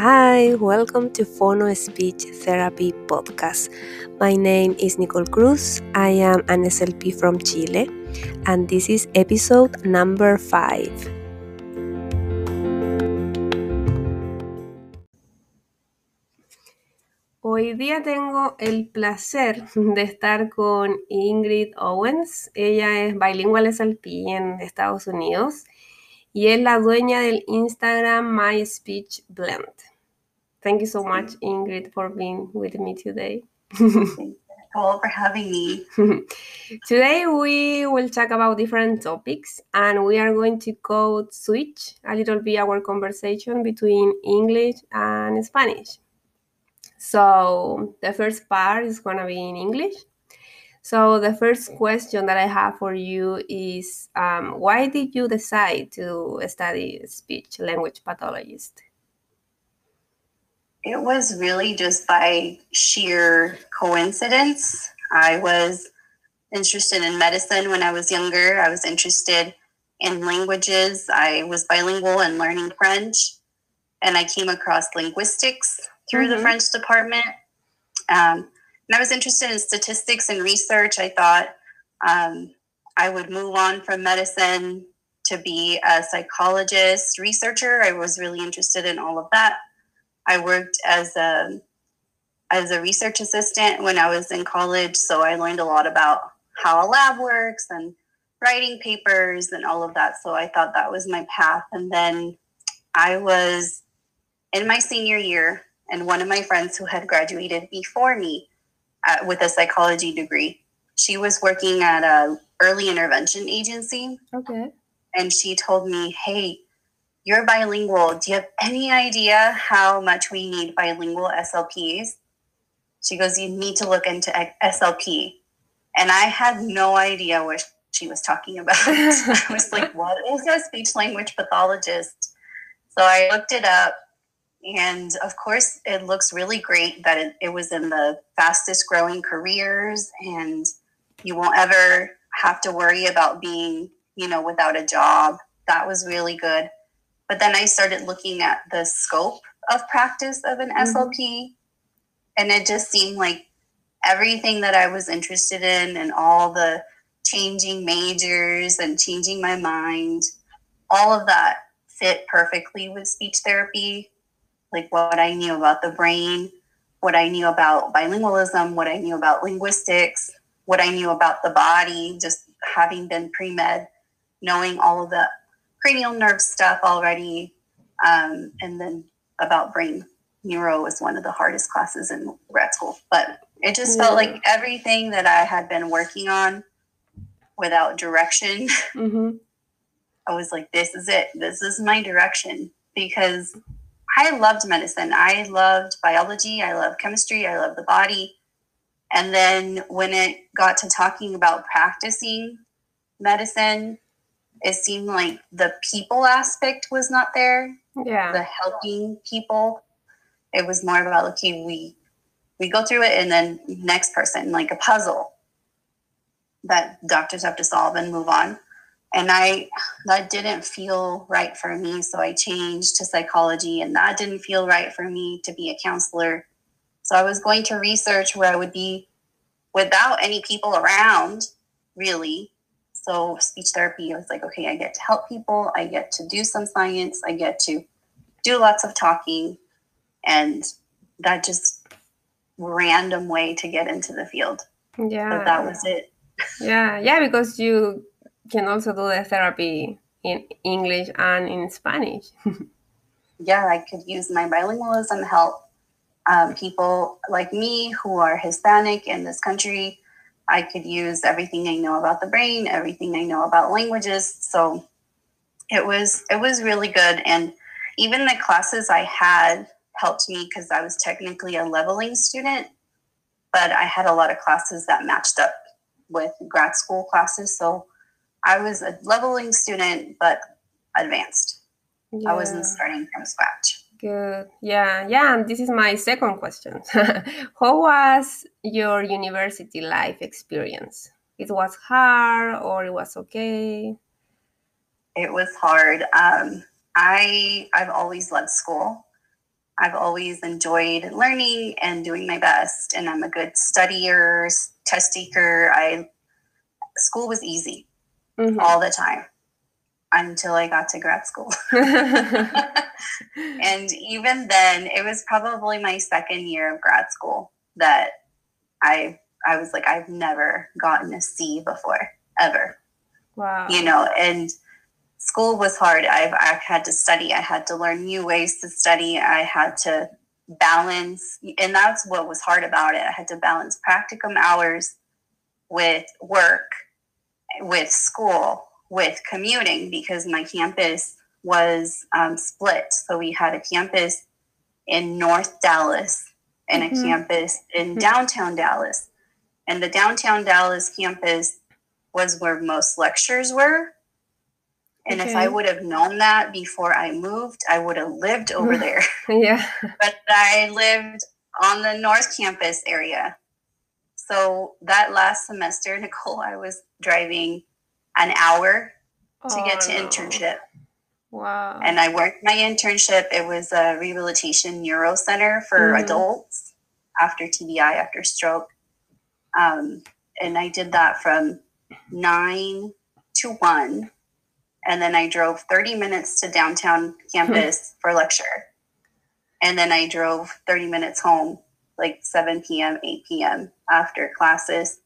Hi, welcome to Phono Speech Therapy Podcast. My name is Nicole Cruz. I am an SLP from Chile, and this is episode number five. Hoy día tengo el placer de estar con Ingrid Owens. Ella es bilingüe SLP en Estados Unidos y es la dueña del Instagram My Speech Blend. Thank you so much, Ingrid, for being with me today. Thank all for having me. Today we will talk about different topics and we are going to go switch a little bit our conversation between English and Spanish. So the first part is gonna be in English. So the first question that I have for you is um, why did you decide to study speech language pathologist? It was really just by sheer coincidence. I was interested in medicine when I was younger. I was interested in languages. I was bilingual and learning French. And I came across linguistics through mm-hmm. the French department. Um, and I was interested in statistics and research. I thought um, I would move on from medicine to be a psychologist, researcher. I was really interested in all of that. I worked as a as a research assistant when I was in college, so I learned a lot about how a lab works and writing papers and all of that. So I thought that was my path. And then I was in my senior year, and one of my friends who had graduated before me at, with a psychology degree, she was working at a early intervention agency. Okay. And she told me, "Hey, you're bilingual. Do you have any idea how much we need bilingual SLPs? She goes, You need to look into SLP. And I had no idea what she was talking about. I was like, What is a speech language pathologist? So I looked it up. And of course, it looks really great that it, it was in the fastest growing careers, and you won't ever have to worry about being, you know, without a job. That was really good but then I started looking at the scope of practice of an mm-hmm. SLP, and it just seemed like everything that I was interested in and all the changing majors and changing my mind, all of that fit perfectly with speech therapy. Like what I knew about the brain, what I knew about bilingualism, what I knew about linguistics, what I knew about the body, just having been pre med, knowing all of the cranial nerve stuff already. Um, and then about brain neuro was one of the hardest classes in grad school. But it just yeah. felt like everything that I had been working on without direction. Mm-hmm. I was like, this is it. This is my direction because I loved medicine. I loved biology. I loved chemistry. I loved the body. And then when it got to talking about practicing medicine, it seemed like the people aspect was not there. Yeah. The helping people. It was more about okay, we we go through it and then next person, like a puzzle that doctors have to solve and move on. And I that didn't feel right for me. So I changed to psychology and that didn't feel right for me to be a counselor. So I was going to research where I would be without any people around, really, so speech therapy, I was like, okay, I get to help people, I get to do some science, I get to do lots of talking, and that just random way to get into the field. Yeah, but that was it. Yeah, yeah, because you can also do the therapy in English and in Spanish. yeah, I could use my bilingualism help um, people like me who are Hispanic in this country I could use everything I know about the brain, everything I know about languages. So it was it was really good and even the classes I had helped me because I was technically a leveling student, but I had a lot of classes that matched up with grad school classes. So I was a leveling student, but advanced. Yeah. I wasn't starting from scratch. Good. Yeah, yeah. And this is my second question. How was your university life experience? It was hard or it was okay? It was hard. Um, I I've always loved school. I've always enjoyed learning and doing my best, and I'm a good studier, test taker. I school was easy mm-hmm. all the time until I got to grad school. and even then, it was probably my second year of grad school that I I was like, I've never gotten a C before, ever. Wow. You know, and school was hard. I've I had to study. I had to learn new ways to study. I had to balance, and that's what was hard about it. I had to balance practicum hours with work, with school, with commuting because my campus was um, split. So we had a campus in North Dallas and mm-hmm. a campus in mm-hmm. downtown Dallas. And the downtown Dallas campus was where most lectures were. And okay. if I would have known that before I moved, I would have lived over there. yeah. But I lived on the North Campus area. So that last semester, Nicole, I was driving an hour to oh, get to no. internship. Wow. And I worked my internship. It was a rehabilitation neuro center for mm-hmm. adults after TBI, after stroke. Um, and I did that from nine to one. And then I drove 30 minutes to downtown campus for lecture. And then I drove 30 minutes home, like 7 p.m., 8 p.m. after classes.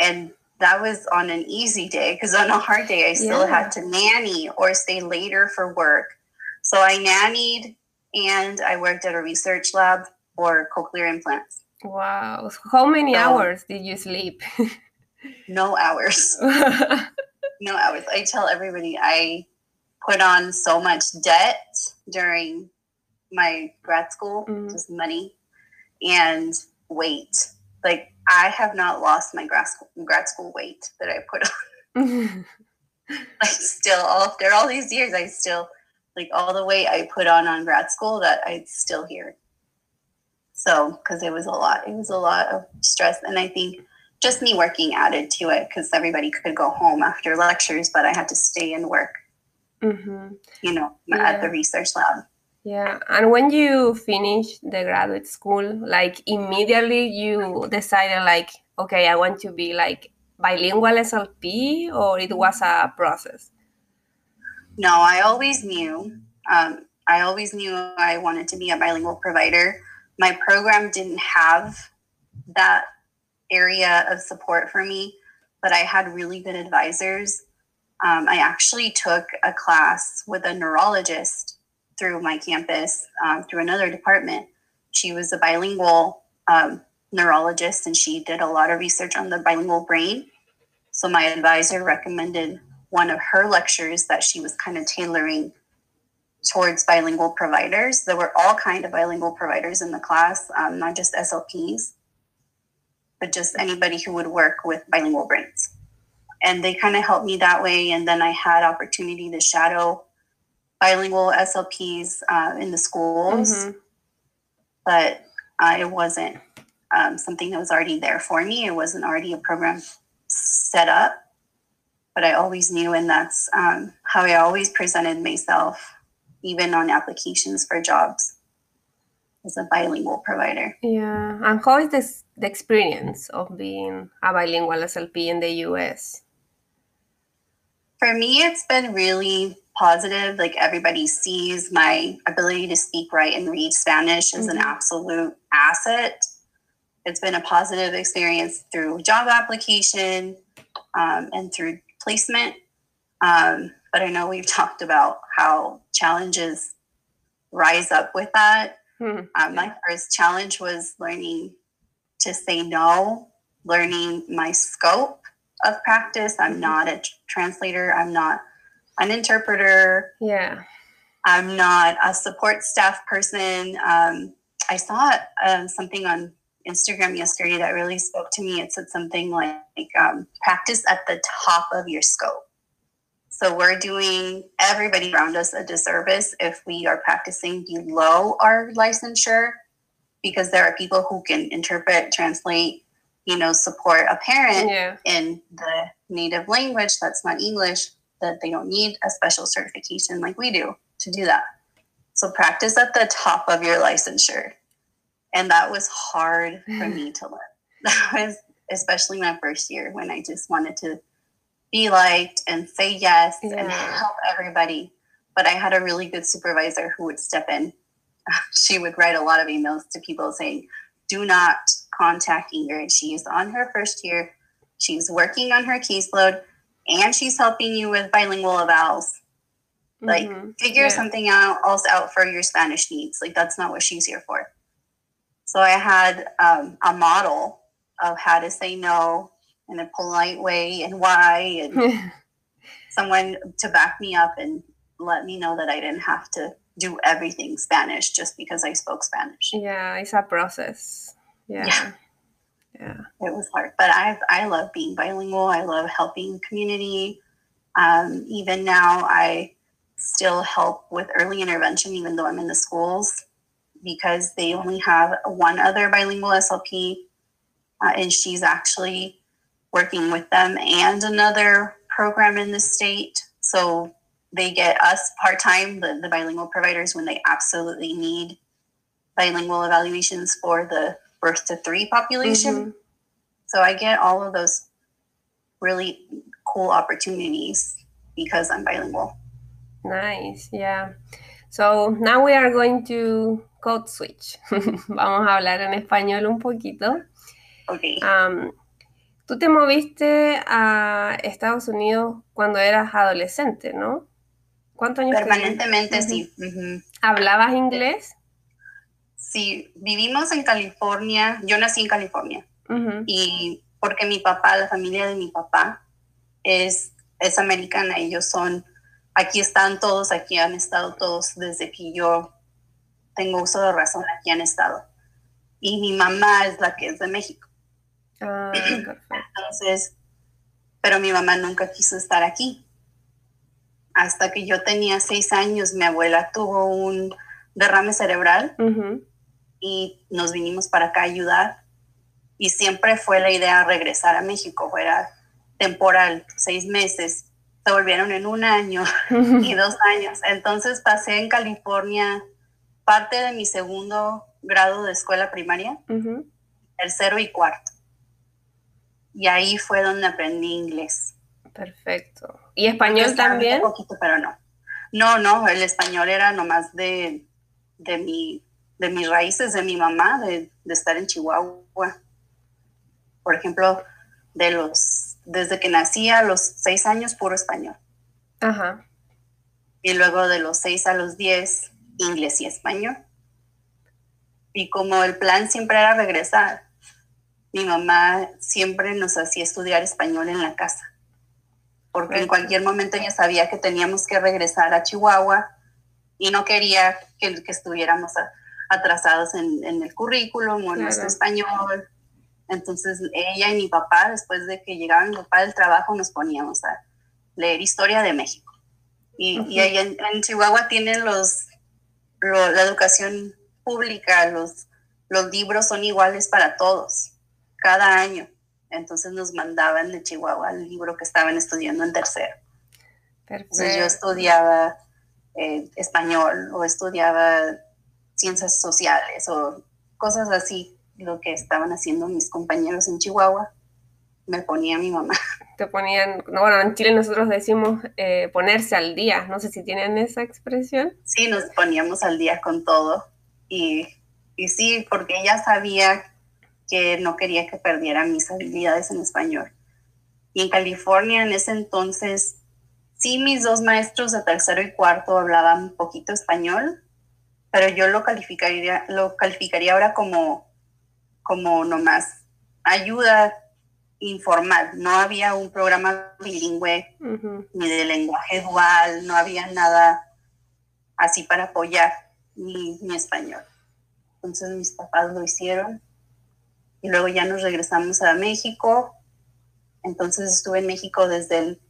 And that was on an easy day because on a hard day, I still yeah. had to nanny or stay later for work. So I nannied and I worked at a research lab for cochlear implants. Wow. How many so, hours did you sleep? no hours. no hours. I tell everybody I put on so much debt during my grad school, mm. just money and weight. Like I have not lost my grad school, grad school weight that I put on. I still, after all these years, I still like all the weight I put on on grad school that I still here. So, because it was a lot, it was a lot of stress, and I think just me working added to it because everybody could go home after lectures, but I had to stay and work. Mm-hmm. You know, yeah. at the research lab. Yeah, and when you finish the graduate school, like immediately you decided like, okay, I want to be like bilingual SLP, or it was a process? No, I always knew. Um, I always knew I wanted to be a bilingual provider. My program didn't have that area of support for me, but I had really good advisors. Um, I actually took a class with a neurologist through my campus um, through another department. She was a bilingual um, neurologist and she did a lot of research on the bilingual brain. So my advisor recommended one of her lectures that she was kind of tailoring towards bilingual providers. There were all kind of bilingual providers in the class, um, not just SLPs, but just anybody who would work with bilingual brains. And they kind of helped me that way. And then I had opportunity to shadow bilingual SLPs uh, in the schools, mm-hmm. but uh, it wasn't um, something that was already there for me. It wasn't already a program set up, but I always knew, and that's um, how I always presented myself, even on applications for jobs as a bilingual provider. Yeah, and how is this the experience of being a bilingual SLP in the US? For me, it's been really positive. Like everybody sees my ability to speak, write, and read Spanish as mm-hmm. an absolute asset. It's been a positive experience through job application um, and through placement. Um, but I know we've talked about how challenges rise up with that. Mm-hmm. Um, my first challenge was learning to say no, learning my scope of practice. I'm mm-hmm. not a translator. I'm not an interpreter. Yeah. I'm not a support staff person. Um, I saw um, something on Instagram yesterday that really spoke to me. It said something like, um, practice at the top of your scope. So we're doing everybody around us a disservice if we are practicing below our licensure because there are people who can interpret, translate, you know, support a parent yeah. in the native language that's not English that they don't need a special certification like we do to do that. So practice at the top of your licensure. And that was hard for mm. me to learn. That was especially my first year when I just wanted to be liked and say yes and help everybody. But I had a really good supervisor who would step in. She would write a lot of emails to people saying, do not contact Ingrid. She's on her first year. She's working on her caseload and she's helping you with bilingual evals. Like, Mhm. Figure Yeah. something out else out for your Spanish needs. Like that's not what she's here for. So I had um, a model of how to say no in a polite way and why, and someone to back me up and let me know that I didn't have to do everything Spanish just because I spoke Spanish. yeah, it's a process. Yeah. Yeah. Yeah. It was hard, but I I love being bilingual. I love helping community. Um, even now, I still help with early intervention, even though I'm in the schools, because they only have one other bilingual SLP, uh, and she's actually working with them and another program in the state. So they get us part time, the, the bilingual providers, when they absolutely need bilingual evaluations for the birth to three population. Mhm. So I get all of those really cool opportunities because I'm bilingual. Nice, yeah. So now we are going to code switch. Vamos a hablar en español un poquito. Okay. Am, tú te moviste a Estados Unidos cuando eras adolescente, ¿no? ¿Cuántos años? Permanentemente, sí. ¿Hablabas inglés? Sí, vivimos en California. Yo nací en California y porque mi papá, la familia de mi papá es, es americana. Ellos son, aquí están todos, aquí han estado todos desde que yo tengo uso de razón, aquí han estado. Y mi mamá es la que es de México. Perfecto. Entonces, pero mi mamá nunca quiso estar aquí. Hasta que yo tenía seis años, mi abuela tuvo un derrame cerebral. Y nos vinimos para acá a ayudar. Y siempre fue la idea regresar a México, fuera temporal, seis meses. Se volvieron en un año y dos años. Entonces pasé en California parte de mi segundo grado de escuela primaria, Ujú. tercero y cuarto. Y ahí fue donde aprendí inglés. Perfecto. ¿Y español Estaba también? Un poquito, pero no. No, no, el español era nomás de, de, mi, de mis raíces, de mi mamá, de, de estar en Chihuahua. Por ejemplo, de los, desde que nací a los seis años, puro español. Ajá. Y luego de los seis a los diez, inglés y español. Y como el plan siempre era regresar, mi mamá siempre nos hacía estudiar español en la casa. Porque en cualquier momento ella sabía que teníamos que regresar a Chihuahua y no quería que, que estuviéramos a- atrasados en, en el currículum o en nuestro español. Entonces ella y mi papá, después de que llegaba mi papá del trabajo, nos poníamos a leer historia de México. Y, y ahí en, en Chihuahua tienen los, lo- la educación pública, los, los libros son iguales para todos, cada año. Entonces nos mandaban de Chihuahua el libro que estaban estudiando en tercero. Entonces yo estudiaba eh, español o estudiaba ciencias sociales o cosas así, lo que estaban haciendo mis compañeros en Chihuahua. Me ponía mi mamá. Te ponían, no, bueno, en Chile nosotros decimos eh, ponerse al día. No sé si tienen esa expresión. Sí, nos poníamos al día con todo. Y, y sí, porque ella sabía que no quería que perdiera mis habilidades en español. Y en California en ese entonces, sí, mis dos maestros de tercero y cuarto hablaban un poquito español, pero yo lo calificaría, lo calificaría ahora como, como nomás ayuda informal. No había un programa bilingüe ni de lenguaje dual, no había nada así para apoyar mi, mi español. Entonces mis papás lo hicieron y luego ya nos regresamos a México. Entonces estuve en México desde el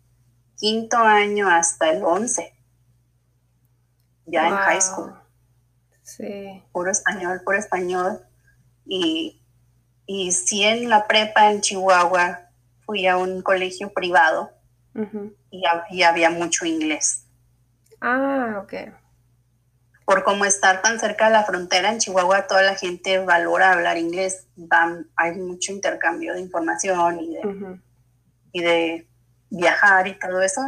quinto año hasta el once, ya en high school, Sí. puro español, puro español. Y, y sí en la prepa en Chihuahua fui a un colegio privado y, y había mucho inglés. Ah, ok. por cómo estar tan cerca de la frontera en Chihuahua, toda la gente valora hablar inglés. hay mucho intercambio de información y de, y de viajar y todo eso.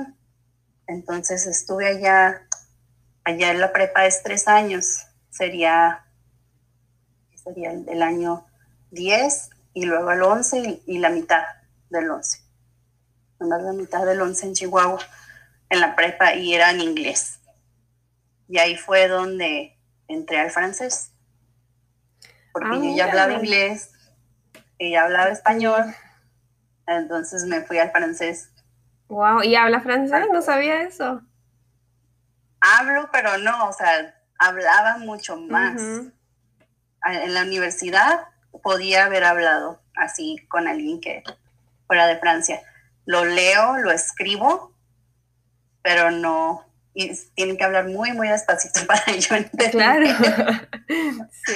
Entonces estuve allá, allá en la prepa es tres años, sería, sería el, año 10 y luego el 11 y, la mitad del 11. Nomás la mitad del 11 en Chihuahua, en la prepa y era en inglés. Y ahí fue donde entré al francés. Porque ah, yo ya hablaba inglés, ella hablaba español, entonces me fui al francés. Wow, ¿y habla francés? No sabía eso. Hablo, pero no, o sea, hablaba mucho más. En la universidad podía haber hablado así con alguien que fuera de Francia. Lo leo, lo escribo, pero no, y tienen que hablar muy, muy despacito para yo entender. Claro. sí.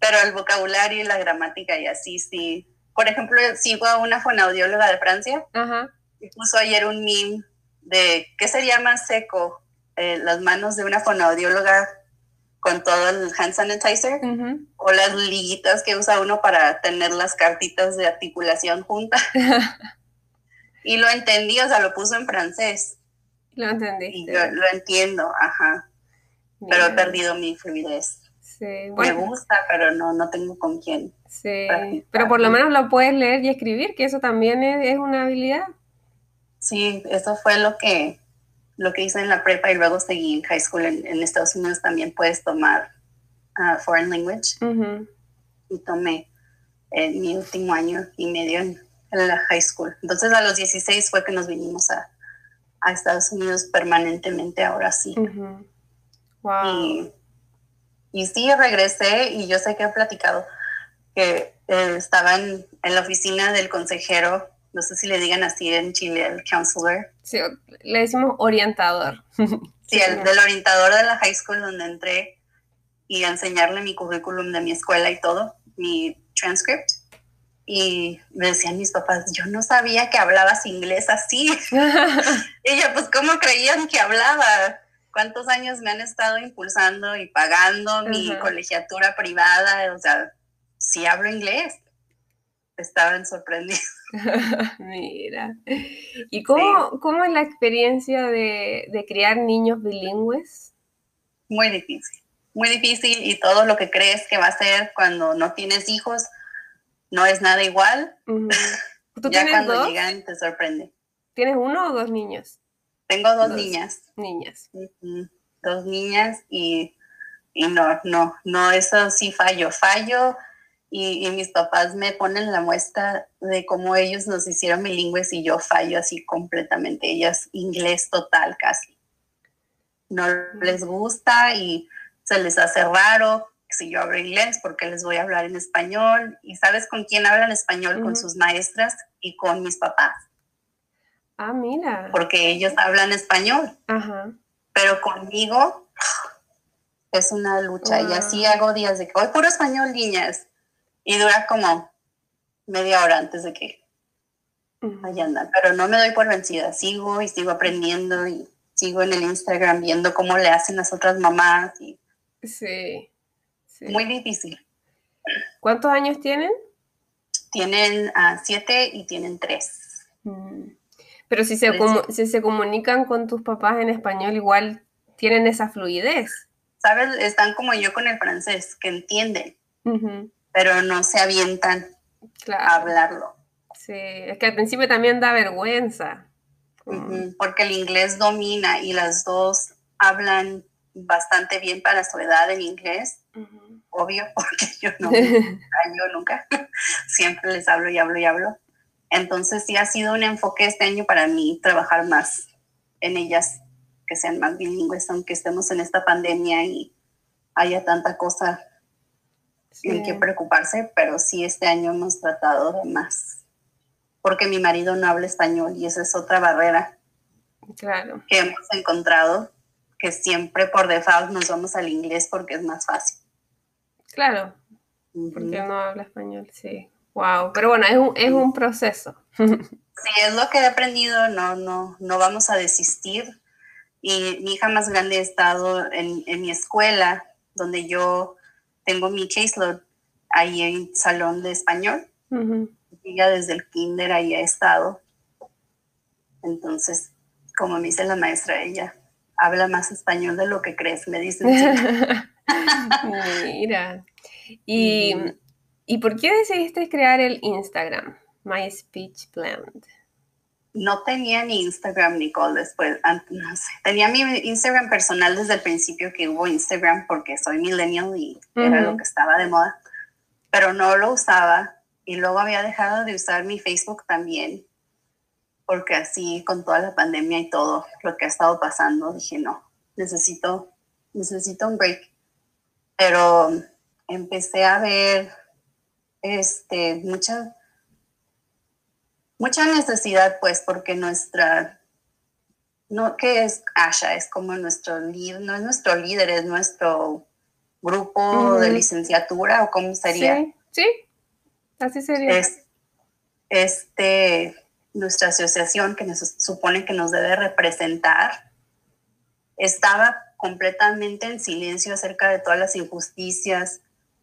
Pero el vocabulario y la gramática y así, sí. Por ejemplo, sigo a una fonaudióloga de Francia Ajá. y puso ayer un meme de ¿qué sería más seco? Eh, las manos de una fonaudióloga con todo el hand sanitizer o las liguitas que usa uno para tener las cartitas de articulación juntas. y lo entendí, o sea, lo puso en francés. Lo entendí. lo entiendo, ajá. Pero he perdido mi fluidez. Sí, Me gusta, pero no, no tengo con quién. Sí, pero por lo menos lo puedes leer y escribir, que eso también es, una habilidad. Sí, eso fue lo que, lo que hice en la prepa y luego seguí en high school. En, Estados Unidos también puedes tomar uh, foreign language. Y tomé en mi último año y medio en, la high school. Entonces a los 16 fue que nos vinimos a, a Estados Unidos permanentemente, ahora sí. Wow. Y, sí, regresé y yo sé que he platicado que eh, estaban en, la oficina del consejero, no sé si le digan así en Chile, el counselor. Sí, le decimos orientador. sí, el del orientador de la high school donde entré y a enseñarle mi currículum de mi escuela y todo, mi transcript y me decían mis papás, yo no sabía que hablabas inglés así. y yo, pues, ¿cómo creían que hablaba? ¿Cuántos años me han estado impulsando y pagando mi colegiatura privada? O sea, sí hablo inglés. Estaban sorprendidos. Mira. ¿Y cómo, cómo es la experiencia de, de criar niños bilingües? Muy difícil, muy difícil y todo lo que crees que va a ser cuando no tienes hijos, no es nada igual. ¿Tú ya cuando llegan te sorprende. ¿Tienes uno o dos niños? Tengo dos, niñas. Niñas. Dos niñas y, y, no, no, no, eso sí fallo. Fallo y, y, mis papás me ponen la muestra de cómo ellos nos hicieron bilingües y yo fallo así completamente. Ellas inglés total casi. No les gusta y se les hace raro si yo hablo inglés, porque les voy a hablar en español. ¿Y sabes con quién hablan español? Con sus maestras y con mis papás. Ah, mira. Porque ellos hablan español. Ajá. Pero conmigo es una lucha. Y así hago días de que hoy puro español, niñas. Y dura como media hora antes de que allá andan. Pero no me doy por vencida. Sigo y sigo aprendiendo y sigo en el Instagram viendo cómo le hacen las otras mamás. Y... Sí. Muy difícil. ¿Cuántos años tienen? Tienen uh, siete y tienen tres. Mm. Pero si se, si se comunican con tus papás en español, igual tienen esa fluidez. ¿Sabes? Están como yo con el francés, que entienden, pero no se avientan a hablarlo. Sí, es que al principio también da vergüenza. Porque el inglés domina y las dos hablan bastante bien para su edad en inglés, obvio, porque yo no, yo nunca, siempre les hablo y hablo y hablo. Entonces sí ha sido un enfoque este año para mí trabajar más en ellas, que sean más bilingües, aunque estemos en esta pandemia y haya tanta cosa en que preocuparse, pero sí este año hemos tratado de más, porque mi marido no habla español y esa es otra barrera claro. que hemos encontrado, que siempre por default nos vamos al inglés porque es más fácil. Claro, porque no habla español, sí. Wow, pero bueno, es un, es un proceso. sí, es lo que he aprendido, no, no, no vamos a desistir Y mi hija más grande ha estado en, en mi escuela, donde yo tengo mi caseload, ahí en salón de español. Ella desde el kinder ahí ha estado. Entonces, como me dice la maestra, ella habla más español de lo que crees, me dicen. Mira. ¿Y, ¿Y por qué decidiste crear el Instagram, My Speech Blend? No tenía ni Instagram, Nicole, después, no sé. Tenía mi Instagram personal desde el principio que hubo Instagram porque soy millennial y era lo que estaba de moda, pero no lo usaba y luego había dejado de usar mi Facebook también porque así con toda la pandemia y todo lo que ha estado pasando, dije, no, necesito, necesito un break. Pero empecé a ver este, mucha, mucha necesidad, pues, porque nuestra, no, que es Asha? Es como nuestro líder, no es nuestro líder, es nuestro grupo de licenciatura, o cómo sería. Sí, sí, así sería. Es, este, nuestra asociación que nos supone que nos debe representar, estaba completamente en silencio acerca de todas las injusticias,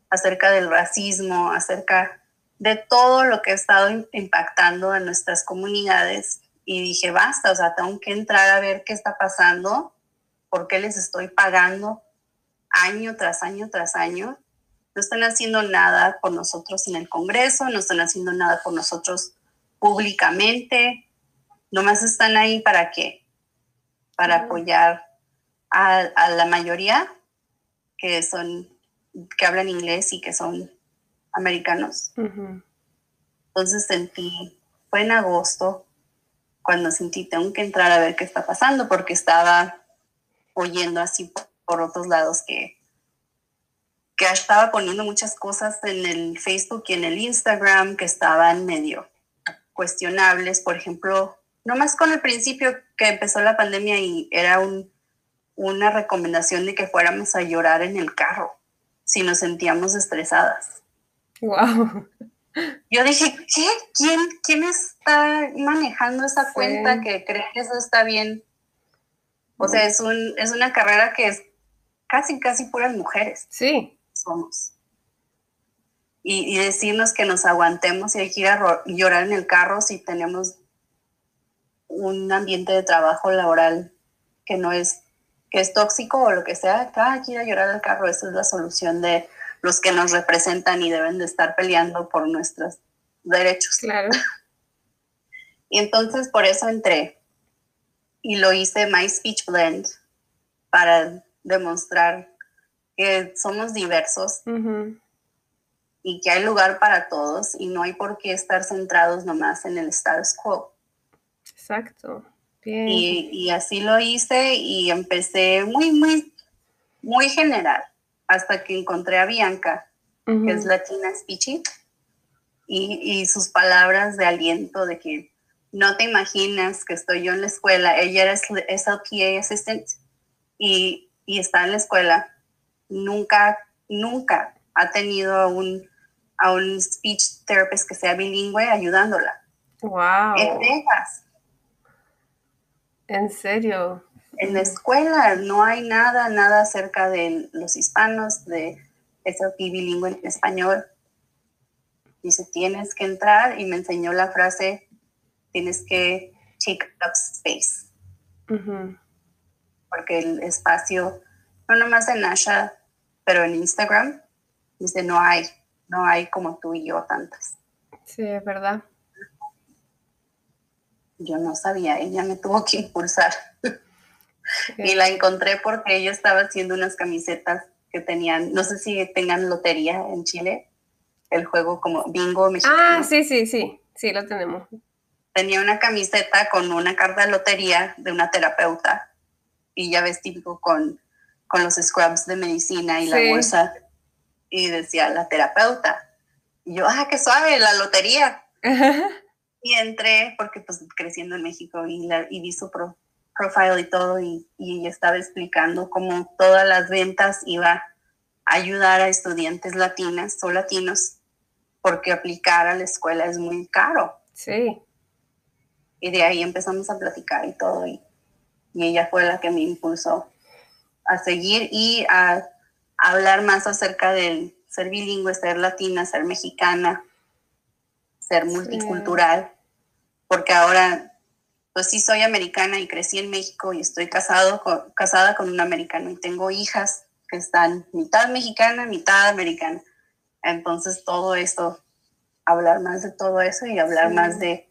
acerca del racismo, acerca de todo lo que ha estado impactando a nuestras comunidades. Y dije, basta, o sea, tengo que entrar a ver qué está pasando, por qué les estoy pagando año tras año tras año. No están haciendo nada por nosotros en el Congreso, no están haciendo nada por nosotros públicamente, nomás están ahí para qué? Para apoyar a, la mayoría que son, que hablan inglés y que son americanos. Entonces sentí, fue en agosto, cuando sentí, tengo que entrar a ver qué está pasando, porque estaba oyendo así por, otros lados que, que estaba poniendo muchas cosas en el Facebook y en el Instagram que estaban medio cuestionables, por ejemplo, no más con el principio que empezó la pandemia y era un, una recomendación de que fuéramos a llorar en el carro si nos sentíamos estresadas. Wow. Yo dije, ¿qué? ¿Quién, quién está manejando esa cuenta que cree que eso está bien? O sea, es, un, es una carrera que es casi, casi puras mujeres. Sí. Somos y, decirnos que nos aguantemos y hay que ir a llorar en el carro si tenemos un ambiente de trabajo laboral que no es que es tóxico o lo que sea, hay que ir a llorar al carro, esa es la solución de los que nos representan y deben de estar peleando por nuestros derechos. Claro. y entonces por eso entré y lo hice My Speech Blend para demostrar que somos diversos, y que hay lugar para todos y no hay por qué estar centrados nomás en el status quo. Exacto. Bien. Y, así lo hice y empecé muy, muy, muy general hasta que encontré a Bianca, que es latina speechy, y, y, sus palabras de aliento de que no te imaginas que estoy yo en la escuela. Ella era SLPA assistant y, y está en la escuela. Nunca, nunca ha tenido un a un speech therapist que sea bilingüe ayudándola. Wow. En Texas. ¿En serio? En la escuela no hay nada, nada acerca de los hispanos, de SLP bilingüe en español. Dice, tienes que entrar y me enseñó la frase, tienes que take up space. Porque el espacio, no nomás en Asha, pero en Instagram, dice, no hay no hay como tú y yo tantas. Sí, es verdad. Yo no sabía, ella me tuvo que impulsar. y la encontré porque ella estaba haciendo unas camisetas que tenían, no sé si tengan lotería en Chile, el juego como bingo mexicano. Ah, sí, sí, sí, sí, lo tenemos. Tenía una camiseta con una carta de lotería de una terapeuta y ya vestido con, con los scrubs de medicina y la bolsa y decía la terapeuta. Y yo, ah, qué suave, la lotería. y entré porque pues creciendo en México y, la, y vi su profile y todo y, y estaba explicando cómo todas las ventas iba a ayudar a estudiantes latinas o latinos porque aplicar a la escuela es muy caro. Sí. Y de ahí empezamos a platicar y todo. Y, y ella fue la que me impulsó a seguir y a, hablar más acerca del ser bilingüe, ser latina, ser mexicana, ser multicultural, porque ahora, pues sí soy americana y crecí en México y estoy casado casada con un americano y tengo hijas que están mitad mexicana, mitad americana. Entonces todo esto, hablar más de todo eso y hablar más de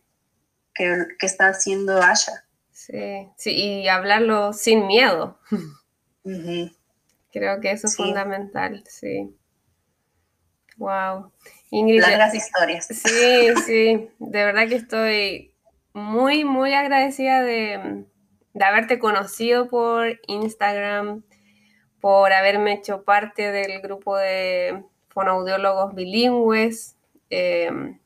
qué, está haciendo Asha. Sí, sí, y hablarlo sin miedo. Creo que eso es fundamental, sí. Wow. Ingrid. Largas historias. Sí, sí. De verdad que estoy muy, muy agradecida de, de haberte conocido por Instagram, por haberme hecho parte del grupo de fonoaudiólogos bilingües em,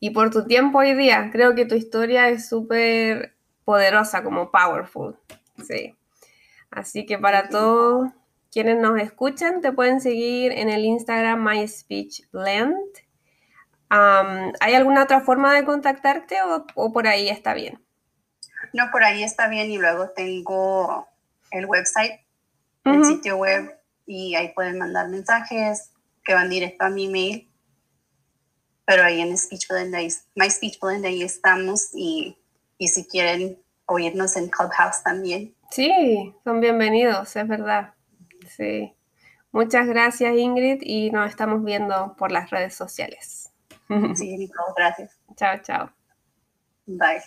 y por tu tiempo hoy día. Creo que tu historia es súper poderosa, como powerful. Sí. Así que para todos quienes nos escuchan, te pueden seguir en el Instagram MySpeechLand. ¿Hay alguna otra forma de contactarte o por ahí está bien? No, por ahí está bien y luego tengo el website el sitio web y ahí pueden mandar mensajes que van directo a mi mail. Pero ahí en Speech My Speech ahí estamos y, y si quieren oírnos en Clubhouse también. Sí, son bienvenidos, es verdad. Sí. Muchas gracias Ingrid y nos estamos viendo por las redes sociales. Sí, gracias. Chao, chao. Bye.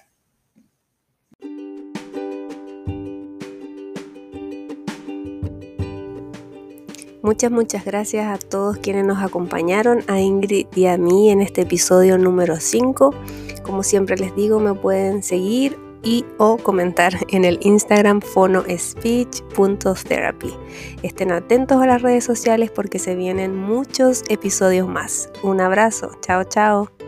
Muchas, muchas gracias a todos quienes nos acompañaron, a Ingrid y a mí en este episodio número 5. Como siempre les digo, me pueden seguir y o comentar en el Instagram fonospeech.therapy. Estén atentos a las redes sociales porque se vienen muchos episodios más. Un abrazo, chao chao.